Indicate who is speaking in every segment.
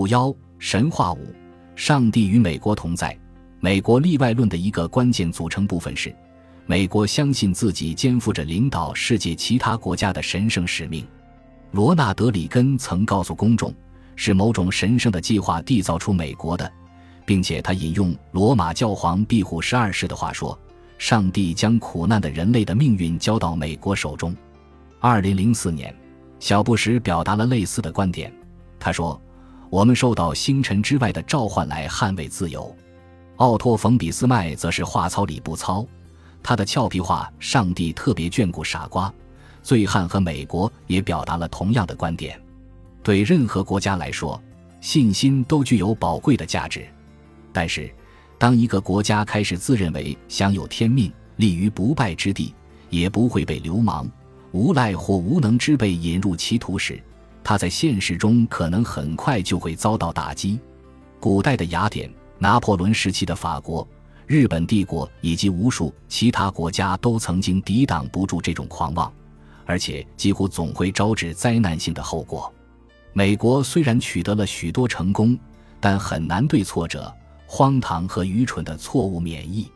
Speaker 1: 五幺神话五，上帝与美国同在。美国例外论的一个关键组成部分是，美国相信自己肩负着领导世界其他国家的神圣使命。罗纳德·里根曾告诉公众，是某种神圣的计划缔造出美国的，并且他引用罗马教皇庇护十二世的话说：“上帝将苦难的人类的命运交到美国手中。”二零零四年，小布什表达了类似的观点。他说：“我们受到星辰之外的召唤来捍卫自由。”奥托·冯·俾斯麦则是话糙理不糙，他的俏皮话“上帝特别眷顾傻瓜”。醉汉和美国也表达了同样的观点。对任何国家来说，信心都具有宝贵的价值。但是，当一个国家开始自认为享有天命、立于不败之地，也不会被流氓、无赖或无能之辈引入歧途时，他在现实中可能很快就会遭到打击。古代的雅典、拿破仑时期的法国、日本帝国以及无数其他国家都曾经抵挡不住这种狂妄。而且几乎总会招致灾难性的后果。美国虽然取得了许多成功，但很难对挫折、荒唐和愚蠢的错误免疫。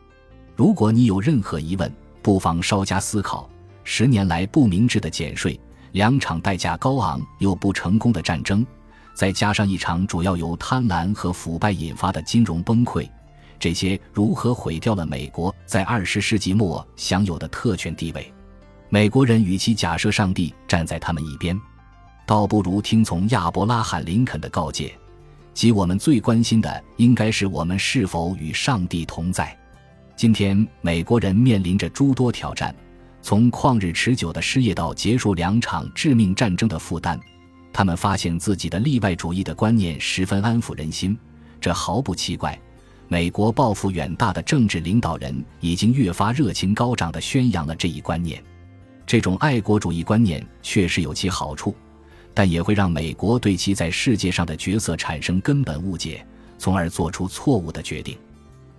Speaker 1: 如果你有任何疑问，不妨稍加思考：十年来不明智的减税，两场代价高昂又不成功的战争，再加上一场主要由贪婪和腐败引发的金融崩溃，这些如何毁掉了美国在二十世纪末享有的特权地位？美国人与其假设上帝站在他们一边，倒不如听从亚伯拉罕·林肯的告诫，即我们最关心的应该是我们是否与上帝同在。今天，美国人面临着诸多挑战，从旷日持久的失业到结束两场致命战争的负担。他们发现自己的例外主义的观念十分安抚人心，这毫不奇怪。美国抱负远大的政治领导人已经越发热情高涨地宣扬了这一观念。这种爱国主义观念确实有其好处，但也会让美国对其在世界上的角色产生根本误解，从而做出错误的决定。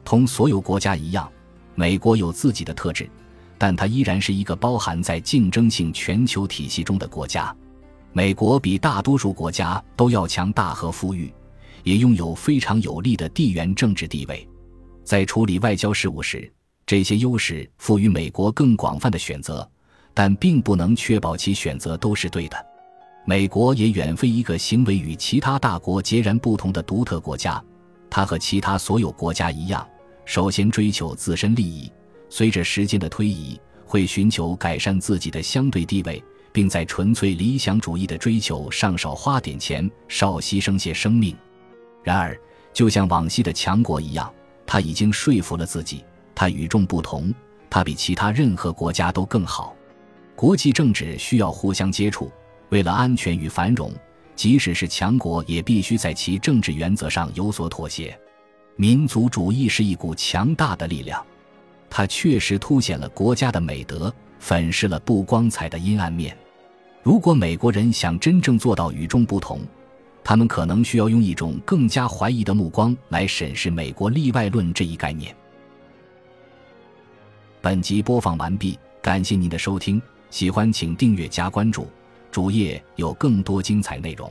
Speaker 1: 同所有国家一样，美国有自己的特质，但它依然是一个包含在竞争性全球体系中的国家。美国比大多数国家都要强大和富裕，也拥有非常有利的地缘政治地位。在处理外交事务时，这些优势赋予美国更广泛的选择。但并不能确保其选择都是对的。美国也远非一个行为与其他大国截然不同的独特国家，它和其他所有国家一样，首先追求自身利益，随着时间的推移，会寻求改善自己的相对地位，并在纯粹理想主义的追求上少花点钱，少牺牲些生命。然而，就像往昔的强国一样，他已经说服了自己，他与众不同，他比其他任何国家都更好。国际政治需要互相接触，为了安全与繁荣，即使是强国也必须在其政治原则上有所妥协。民族主义是一股强大的力量，它确实凸显了国家的美德，粉饰了不光彩的阴暗面。如果美国人想真正做到与众不同，他们可能需要用一种更加怀疑的目光来审视“美国例外论”这一概念。本集播放完毕，感谢您的收听。喜欢请订阅加关注，主页有更多精彩内容。